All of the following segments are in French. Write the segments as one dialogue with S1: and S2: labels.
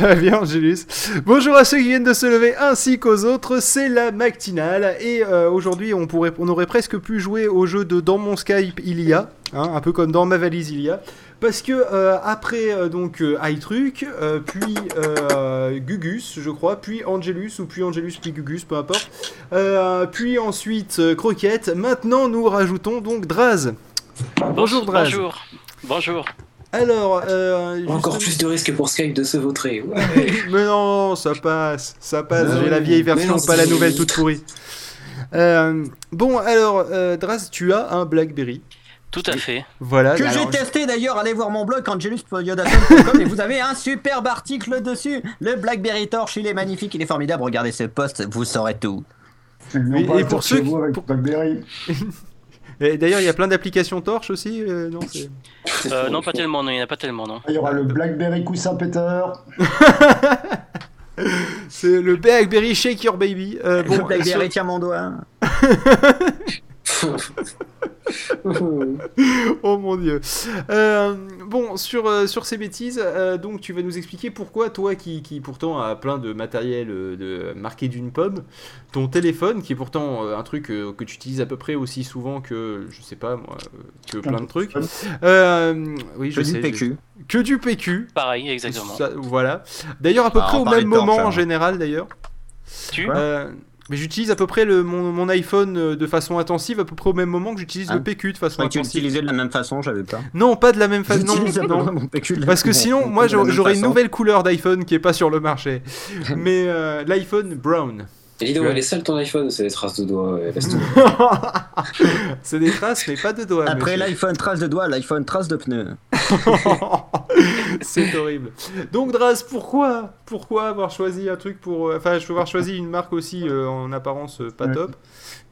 S1: Ça va bien, Angélus. Bonjour à ceux qui viennent de se lever ainsi qu'aux autres. C'est la matinale et euh, aujourd'hui, on pourrait, on aurait presque pu jouer au jeu de dans mon Skype il y a, hein, un peu comme dans ma valise il y a. Parce que euh, après euh, donc euh, iTruc, euh, puis euh, Gugus, je crois, puis Angelus ou puis Angelus puis Gugus, peu importe. Euh, puis ensuite euh, Croquette. Maintenant, nous rajoutons donc Draz. Bonjour Draz.
S2: Bonjour. Bonjour.
S1: Alors, euh,
S3: Encore plus de risques pour Skype de se vautrer. Ouais.
S1: Mais non, ça passe, ça passe. J'ai la vieille version,
S3: non,
S1: pas la nouvelle toute pourrie. Euh, bon, alors, euh, Draz, tu as un BlackBerry.
S2: Tout à fait.
S1: Voilà.
S4: Que j'ai testé d'ailleurs, allez voir mon blog angeluspodiodatom.com et vous avez un superbe article dessus. Le Blackberry Torch, il est magnifique, il est formidable. Regardez ce post, vous saurez tout.
S1: Et- pour ceux qui-
S5: avec
S1: pour-
S5: BlackBerry.
S1: et D'ailleurs, il y a plein d'applications torches aussi. euh, non, c'est-
S2: Euh, non, pas tellement, non, il n'y en a pas tellement, non.
S5: Il y aura le BlackBerry coussin Peter.
S1: c'est le BlackBerry Shake Your Baby. Euh, bon,
S4: le Blackberry,
S1: sur-
S4: tiens mon doigt.
S1: oh mon dieu. Euh, bon, sur, euh, sur ces bêtises, euh, donc tu vas nous expliquer pourquoi toi qui, qui pourtant a plein de matériel de, marqué d'une pomme, ton téléphone, qui est pourtant euh, un truc euh, que tu utilises à peu près aussi souvent que, je sais pas moi, que plein de trucs. Euh, oui, je
S4: Que du
S1: sais.
S4: PQ.
S1: Que du PQ.
S2: Pareil, exactement.
S1: Ça, voilà. D'ailleurs, à peu
S4: Ah,
S1: près au même moment en
S4: alors.
S1: général, d'ailleurs.
S2: Tu
S1: Euh, mais j'utilise à peu près le, mon, mon iPhone euh, de façon intensive, à peu près au même moment que j'utilise
S4: Ah.
S1: le PQ de façon
S4: que tu
S1: intensive.
S4: l'utilisais de la même façon, j'avais pas.
S1: Non, pas de la même façon. Non, non.
S4: mon PQ de la-
S1: Parce que sinon, moi, j'aurais une nouvelle couleur d'iPhone qui est pas sur le marché. Mais euh, l'iPhone brown.
S3: Et dis donc, elle est sale ton iPhone, c'est des traces de doigts. ouais, laisse tomber.
S1: C'est des traces, mais pas de doigts.
S4: Après l'iPhone trace de doigts, l'iPhone trace de pneus.
S1: C'est horrible. Donc Draz, pourquoi Pourquoi avoir choisi un truc pour... euh, Enfin, je avoir choisi une marque aussi euh, en apparence euh, pas top.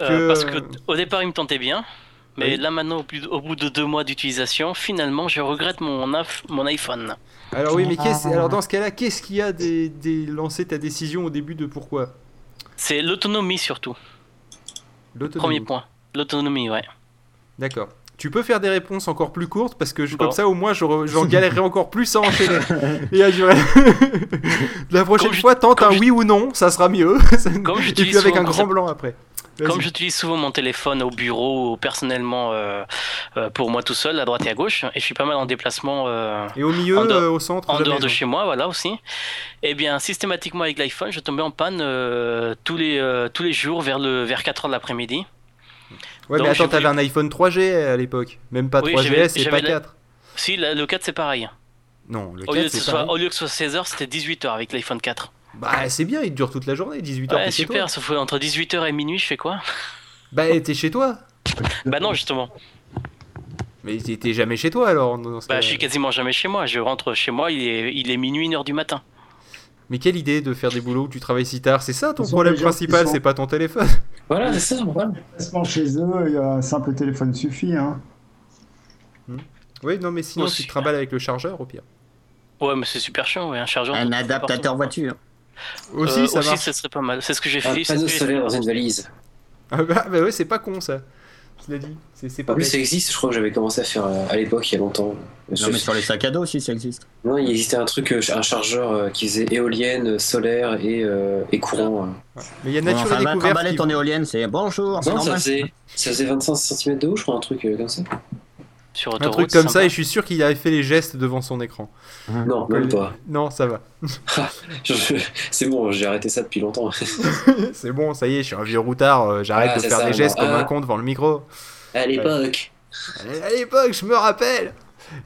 S2: Euh, Parce que au départ, il me tentait bien. Mais
S1: Oui.
S2: là maintenant, au, plus- au bout de deux mois d'utilisation, finalement, je regrette mon, iPhone.
S1: Alors oui, mais qu'est-ce- alors dans ce cas-là, qu'est-ce qui a des, des- lancé ta décision au début de pourquoi?
S2: C'est l'autonomie surtout.
S1: L'autonomie.
S2: Premier point. L'autonomie, ouais.
S1: D'accord. Tu peux faire des réponses encore plus courtes parce que je-
S2: Bon.
S1: comme ça au moins j'en galérerai encore plus à enchaîner et à durer. La prochaine
S2: je-
S1: fois tente un
S2: je-
S1: oui ou non, ça sera mieux.
S2: Comme
S1: et
S2: j'utilise
S1: puis avec
S2: souvent
S1: un grand blanc après.
S2: Comme j'utilise souvent mon téléphone au bureau ou personnellement euh, euh, pour moi tout seul, à droite et à gauche, et je suis pas mal en déplacement euh,
S1: Et au milieu,
S2: dehors-
S1: euh, au centre,
S2: en
S1: jamais,
S2: dehors de
S1: non.
S2: chez moi, voilà aussi. Et bien, systématiquement avec l'iPhone, je tombais en panne euh, tous, les, euh, tous les jours vers, le, vers 4 heures de l'après-midi.
S1: Ouais, mais attends, t'avais un iPhone 3G à l'époque, même pas
S2: Oui,
S1: 3GS
S2: j'avais-
S1: et pas
S2: j'avais la-
S1: 4.
S2: Si, la- le 4 c'est pareil.
S1: Non, le
S2: Au lieu,
S1: 4
S2: de ce
S1: c'est
S2: soit,
S1: pareil.
S2: au lieu que ce soit 16 heures, c'était 18 heures avec l'iPhone 4.
S1: Bah c'est bien, il dure toute la journée, 18h
S2: Ouais,
S1: toi.
S2: super, sauf entre 18h et minuit, je fais quoi?
S1: Bah t'es chez toi.
S2: Bah non, justement.
S1: Mais t'es jamais chez toi alors dans ce
S2: Bah, je suis quasiment jamais chez moi. Je rentre chez moi, il est, il est minuit, 1h du matin.
S1: Mais quelle idée de faire des boulots où tu travailles si tard C'est ça ton problème principal,
S5: sont-
S1: c'est pas ton téléphone.
S3: Voilà, c'est ça, voilà.
S5: Placement chez eux, il y a un simple téléphone suffit. Hein.
S1: Oui, non mais sinon
S2: Aussi.
S1: tu te trimbales avec le chargeur au pire.
S2: Ouais, mais c'est super chiant, ouais, un chargeur.
S4: Un adaptateur voiture.
S1: Aussi
S2: Euh,
S1: ça
S2: aussi,
S1: marche.
S2: ça serait pas mal. C'est ce que j'ai
S3: Un
S2: fait. c'est ce
S3: panneau solaire dans une valise.
S1: Ah bah, bah ouais, c'est pas con ça. Je l'ai dit. C'est pas
S3: En plus, ça existe, je crois que j'avais commencé à faire euh, à l'époque, il y a longtemps.
S4: Non, mais sur les sacs à dos aussi, ça existe.
S3: Non, il existait un truc, euh, un chargeur euh, qui faisait éolienne, solaire et, euh, et courant. euh.
S1: Mais il y a
S4: Bon,
S1: Nature
S4: enfin,
S1: Découverte qui...
S4: ton éolienne, c'est bonjour, c'est
S3: Non, ça
S4: normal.
S3: faisait, ça faisait 25 cm de haut, je crois, un truc euh, comme ça.
S2: Sur
S1: Un truc comme ça et je suis sûr qu'il avait fait les gestes devant son écran.
S3: Non, même pas.
S1: Non, ça va.
S3: C'est bon, j'ai arrêté ça depuis longtemps.
S1: c'est bon, ça y est, je suis un vieux routard, euh, j'arrête
S3: Ah,
S1: de faire
S3: ça,
S1: des gestes
S3: non.
S1: comme
S3: Ah.
S1: un con devant le micro.
S3: À l'époque.
S1: À l'époque, je me rappelle,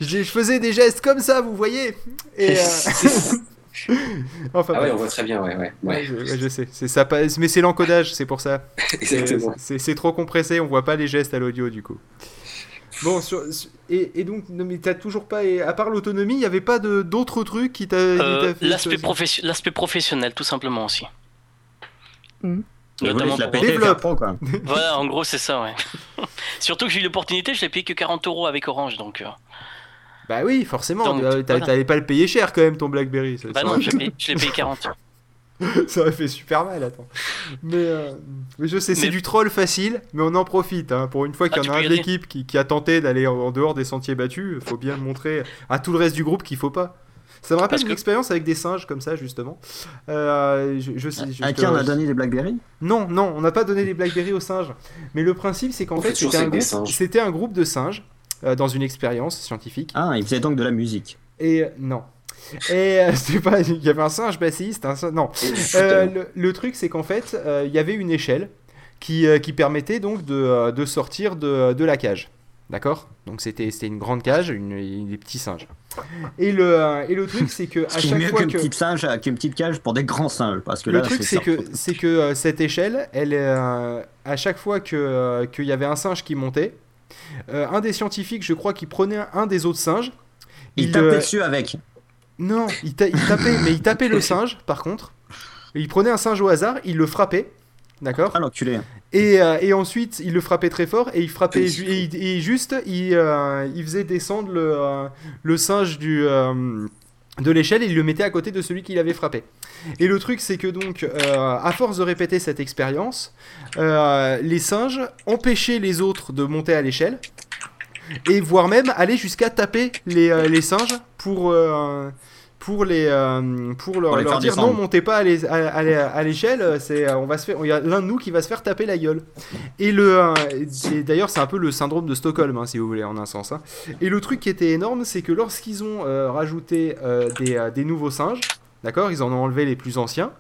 S1: je, je faisais des gestes comme ça, vous voyez. Et euh, enfin,
S3: Ah ouais, on voit très bien, ouais, ouais.
S1: Ouais,
S3: ouais.
S1: je, ouais, je sais, c'est ça, passe- mais c'est l'encodage, c'est pour ça.
S3: Exactement.
S1: C'est trop compressé, on voit pas les gestes à l'audio du coup. Bon, sur- sur- et, et donc, non, mais t'as toujours pas, et à part l'autonomie, il y avait pas d'autres trucs qui t'a
S2: Euh, L'aspect profession- professionnel, tout simplement aussi.
S4: Voulais
S2: Notamment
S4: la
S2: pour-
S1: Développe.
S4: quoi.
S2: Voilà, en gros, c'est ça, ouais. Surtout que j'ai eu l'opportunité, je l'ai payé que 40 euros avec Orange, donc. euh,
S1: Bah oui, forcément,
S2: voilà.
S1: t'allais pas le payer cher quand même ton Blackberry. Ça,
S2: Bah
S1: ça
S2: non, je l'ai payé, je l'ai payé 40.
S1: ça aurait fait super mal, attends. Mais, euh, mais je sais, c'est
S2: Mais-
S1: du troll facile, mais on en profite. hein. Pour une fois
S2: Ah,
S1: qu'il y en a un de l'équipe qui, qui a tenté d'aller en, en dehors des sentiers battus, faut bien montrer à tout le reste du groupe qu'il faut pas. Ça me rappelle
S2: Parce
S1: une
S2: que-
S1: expérience avec des singes comme ça, justement. Euh, je, je sais, je-
S4: À qui on a donné des Blackberry?
S1: Non, non, on n'a pas donné des Blackberry aux singes. Mais le principe, c'est qu'en fait, c'était un, groupe- un de singes euh, dans une expérience scientifique.
S4: Ah, il faisait donc de la musique.
S1: Et non. Et euh, c'était pas. Il y avait un singe bassiste, un singe. Non. Euh, le, le truc, c'est qu'en fait, euh, il y avait une échelle qui, euh, qui permettait donc de, de sortir de, de la cage. D'accord? Donc c'était une grande cage, une, une- des petits singes. Et le, et le truc, c'est que à chaque
S4: mieux
S1: fois
S4: qu'une
S1: que.
S4: petite singe, qu'une petite cage pour des grands singes, parce que
S1: Le
S4: là,
S1: truc, c'est que, c'est que cette échelle, elle, à chaque fois que, qu'il y avait un singe qui montait, un des scientifiques, je crois, qui prenait un, un des autres singes.
S4: il
S1: il,
S4: tapait dessus avec.
S1: Non, il, ta- il tapait, mais il tapait le singe, par contre. Il prenait un singe au hasard, il le frappait, d'accord
S4: Ah, l'enculé.
S1: et, euh, et ensuite, il le frappait très fort, et il frappait, ju- et, juste, il, euh, il faisait descendre le, euh, le singe du, de l'échelle et il le mettait à côté de celui qui l'avait frappé. Et le truc, c'est que donc, à force de répéter cette expérience, les singes empêchaient les autres de monter à l'échelle, et voire même aller jusqu'à taper les, les singes pour, pour, les, euh, pour leur,
S4: Pour les
S1: leur
S4: faire
S1: dire
S4: descendre.
S1: non, montez pas à l'échelle, c'est, euh, on va se faire, il y a l'un de nous qui va se faire taper la gueule. Et le, euh, d'ailleurs, c'est un peu le syndrome de Stockholm, hein, si vous voulez, en un sens. hein. Et le truc qui était énorme, c'est que lorsqu'ils ont euh, rajouté euh, des, euh, des nouveaux singes, d'accord, ils en ont enlevé les plus anciens,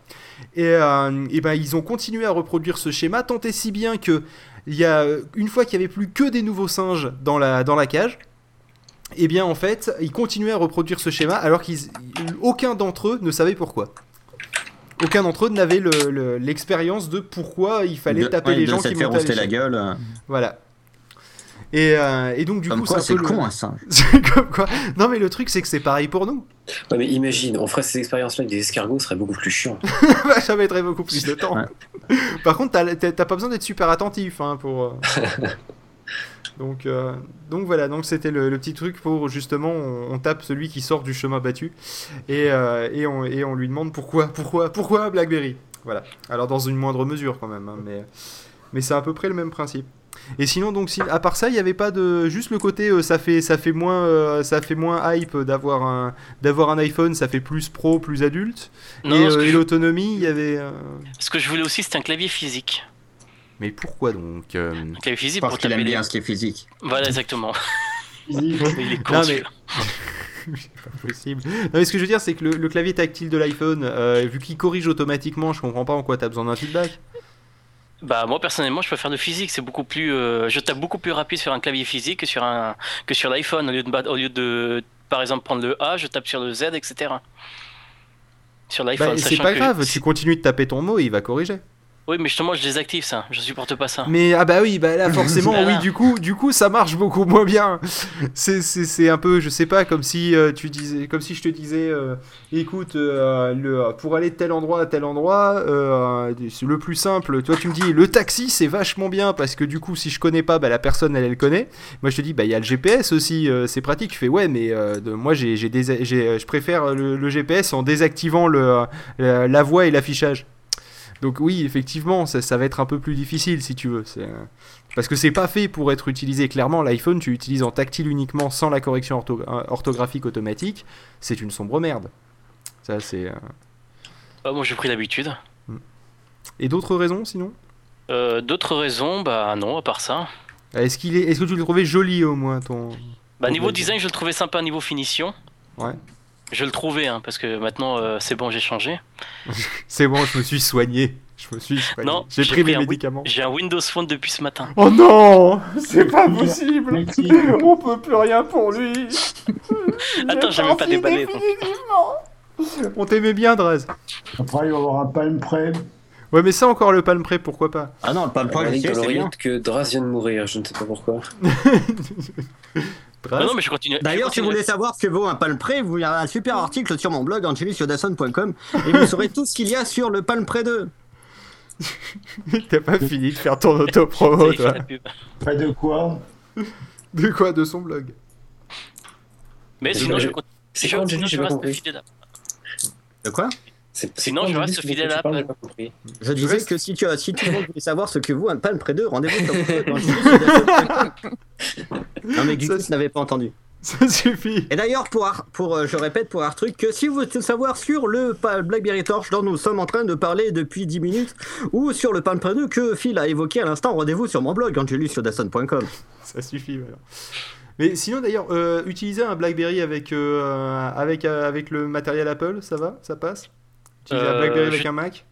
S1: et, euh, et ben ils ont continué à reproduire ce schéma, tant et si bien que il y a une fois qu'il y avait plus que des nouveaux singes dans la, dans la cage. Et bien en fait, ils continuaient à reproduire ce schéma alors qu'aucun d'entre eux ne savait pourquoi. Aucun d'entre eux n'avait le- le- l'expérience de pourquoi il fallait
S4: De-
S1: taper
S4: ouais,
S1: les
S4: de
S1: gens qui montaient
S4: la gueule. euh,
S1: Voilà. Et, euh, et donc du
S4: Comme
S1: coup, c'est le-
S4: con, un singe.
S1: C'est comme quoi. Non mais le truc c'est que c'est pareil pour nous.
S3: Ouais, mais imagine, on ferait ces expériences-là avec des escargots, ce serait beaucoup plus chiant.
S1: Ça mettrait beaucoup plus de temps.
S4: Ouais.
S1: Par contre, t'as pas besoin d'être super attentif hein, pour. donc, euh, donc voilà, donc c'était le, le petit truc pour justement on, on tape celui qui sort du chemin battu et, euh, et, on, et on lui demande pourquoi, pourquoi, pourquoi Blackberry? Voilà. Alors dans une moindre mesure quand même, hein, mais mais c'est à peu près le même principe. Et sinon donc si, à part ça, il n'y avait pas de juste le côté euh, ça fait ça fait moins euh, ça fait moins hype d'avoir un d'avoir un iPhone, ça fait plus pro, plus adulte.
S2: Non,
S1: et euh, et l'autonomie, il y avait.
S2: ce que je voulais aussi, c'était un clavier physique.
S1: Mais pourquoi donc euh,
S2: Un clavier physique
S4: Parce
S2: pour
S4: qu'il aime
S2: les...
S4: bien ce qui est physique.
S2: Voilà, exactement.
S5: Physique.
S2: Il est con,
S1: Non, mais- pas possible. Non, mais ce que je veux dire, c'est que le, le clavier tactile de l'iPhone, euh, vu qu'il corrige automatiquement, je comprends pas en quoi t'as besoin d'un feedback.
S2: Bah moi personnellement je préfère le physique, c'est beaucoup plus, euh, je tape beaucoup plus rapide sur un clavier physique que sur un que sur l'iPhone au lieu de au lieu de par exemple prendre le A, je tape sur le Z, etc. Sur l'iPhone,
S1: Bah, c'est pas
S2: que-
S1: grave, tu continues de taper ton mot et il va corriger.
S2: Oui, mais justement je désactive ça, je supporte pas ça.
S1: Mais ah bah oui, bah là forcément, oui, du coup, du coup, ça marche beaucoup moins bien. C'est- un peu, je sais pas, comme si euh, tu disais, comme si je te disais, euh, écoute, euh, le, pour aller de tel endroit à tel endroit, c'est le plus simple, toi tu me dis, le taxi c'est vachement bien parce que du coup, si je connais pas, bah la personne elle, elle connaît. Moi je te dis, bah il y a le GPS aussi, c'est pratique. Tu fais ouais, mais de- moi j'ai, je préfère le, le GPS en désactivant le, la, la voix et l'affichage. Donc oui, effectivement, ça, ça va être un peu plus difficile si tu veux. Euh, Parce que c'est pas fait pour être utilisé. Clairement, l'iPhone, tu l'utilises en tactile uniquement sans la correction ortho- euh, orthographique automatique. C'est une sombre merde. Ça, c'est. euh,
S2: Bah, moi j'ai pris l'habitude.
S1: Et d'autres raisons sinon?
S2: Euh, D'autres raisons, bah non, à part ça.
S1: Est-ce qu'il est... Est-ce que tu le trouvais joli au moins ton.
S2: Bah
S1: ton
S2: niveau design je le trouvais sympa, niveau finition.
S1: Ouais.
S2: Je le trouvais, hein, parce que maintenant euh, c'est bon, j'ai changé.
S1: C'est bon, je me suis soigné. Je me suis soigné.
S2: Non,
S1: j'ai pris
S2: pris
S1: mes médicaments.
S2: J'ai un Windows Phone depuis ce matin.
S1: Oh non C'est pas possible. On peut plus rien pour lui
S2: Attends, j'ai même pas déballé.
S1: On t'aimait bien, Draz.
S5: Après, il va y avoir un palme près.
S1: Ouais, mais ça encore, le palme prêt, pourquoi pas?
S4: Ah non, le palme près, c'est bien.
S3: que Draz vient de mourir, je ne sais pas pourquoi.
S1: Draz
S2: Non, non, mais je continue. je
S4: D'ailleurs, si vous voulez savoir ce que vaut un palme près, vous- il y a un super article sur mon blog angelisyodason.com et vous saurez tout ce qu'il y a sur le palme près 2.
S1: T'as pas fini de faire ton auto-promo, toi.
S5: Près de quoi?
S1: De quoi? De son blog.
S2: Mais sinon, je continue.
S3: C'est
S2: Je-
S3: pas
S4: De quoi?
S2: Sinon, je reste fidèle à Apple.
S3: j'ai pas compris.
S4: Je disais
S1: reste-
S4: que si tu, si tout le monde voulait savoir ce que vaut un palme près 2, rendez-vous sur mon blog angelisyodason.com. Non mais Gugus n'avait pas entendu.
S1: Ça suffit.
S4: Et d'ailleurs, pour, Ar- pour euh, je répète pour un truc, que si vous voulez savoir sur le BlackBerry Torch dont nous sommes en train de parler depuis 10 minutes, ou sur le Palm Pre 2 que Phil a évoqué à l'instant, rendez-vous sur mon blog angelusyodason.com.
S1: Ça suffit, voilà. Mais sinon, d'ailleurs, euh, utiliser un BlackBerry avec, euh, avec, euh, avec le matériel Apple, ça va? Ça passe? Utiliser
S2: Euh,
S1: BlackBerry avec
S2: je-
S1: un Mac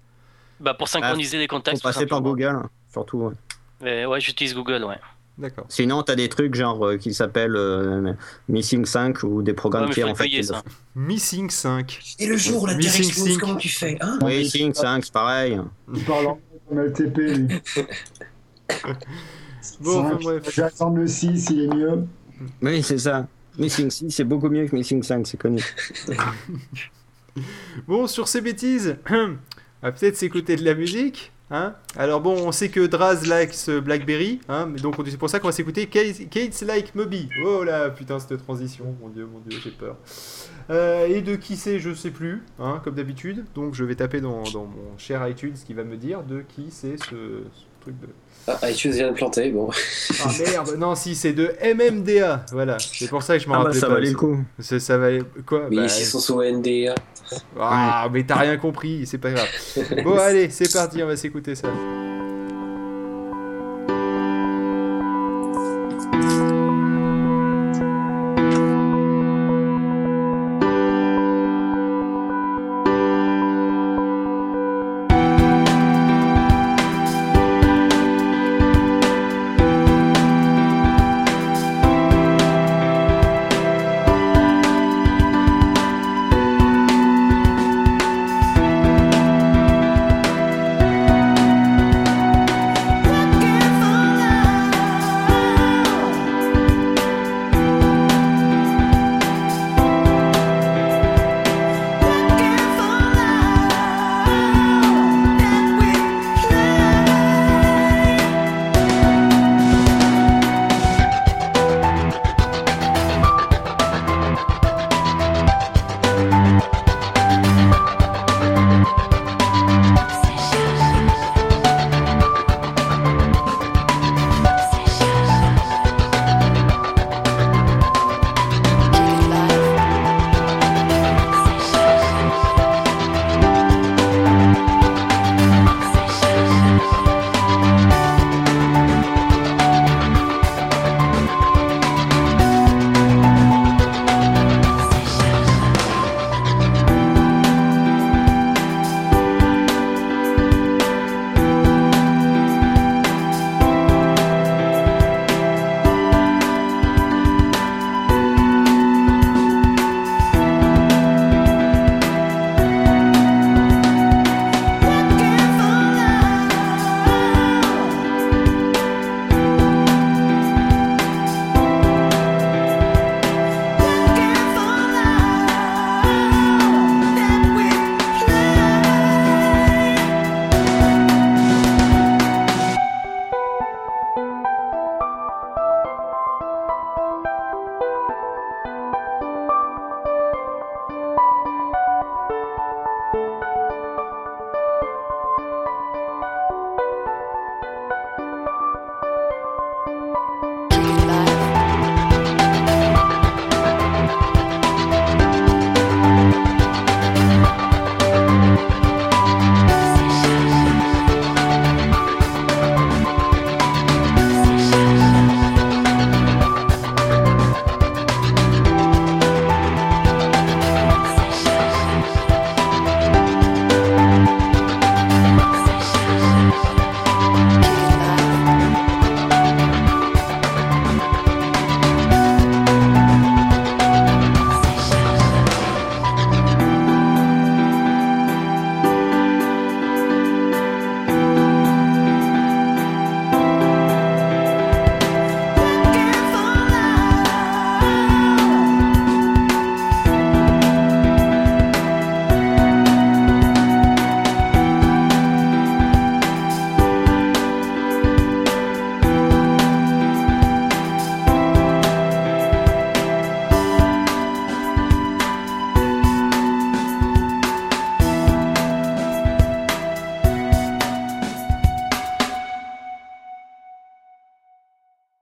S2: Bah, pour synchroniser les
S4: Faut
S2: contacts. tout
S4: passer par. Google, hein, surtout. ouais.
S2: Mais ouais, j'utilise Google, ouais.
S1: D'accord.
S4: Sinon, t'as des trucs genre euh, qui s'appellent euh, Missing 5 ou des
S2: Ouais,
S4: programmes
S2: mais
S4: qui en fait.
S2: ça.
S1: Missing 5.
S3: Et le jour où la
S1: Missing
S3: Terre explose, comment tu fais hein.
S4: Missing 5, c'est pareil.
S5: Il parle en LTP, lui.
S1: Bon, enfin, bref.
S5: Attendre le 6, il est mieux.
S4: Oui, c'est ça. Missing 6, c'est beaucoup mieux que Missing 5, c'est connu.
S1: Bon, sur ces bêtises, on va peut-être s'écouter de la musique. Hein Alors bon, on sait que Draz likes Blackberry, hein, mais donc on- c'est pour ça qu'on va s'écouter Kate, Kate's Like Moby. Oh là, putain, cette transition, mon dieu, mon dieu, j'ai peur. Euh, et de qui c'est, je sais plus, hein, comme d'habitude. Donc je vais taper dans, dans mon cher iTunes qui va me dire de qui c'est ce, ce truc de...
S3: Ah, iTunes vient de planter, bon.
S1: Ah merde, non, si, c'est de MMDA, voilà. C'est pour ça que je m'en
S4: Ah bah
S1: rappelais
S4: ça
S1: pas.
S4: valait le coup.
S1: C'est- Ça valait... Quoi?
S3: Mais
S1: Bah,
S3: ici, ils sont sous NDA.
S1: Ah, mais t'as rien compris, c'est pas grave. Bon, allez, c'est parti, on va s'écouter ça.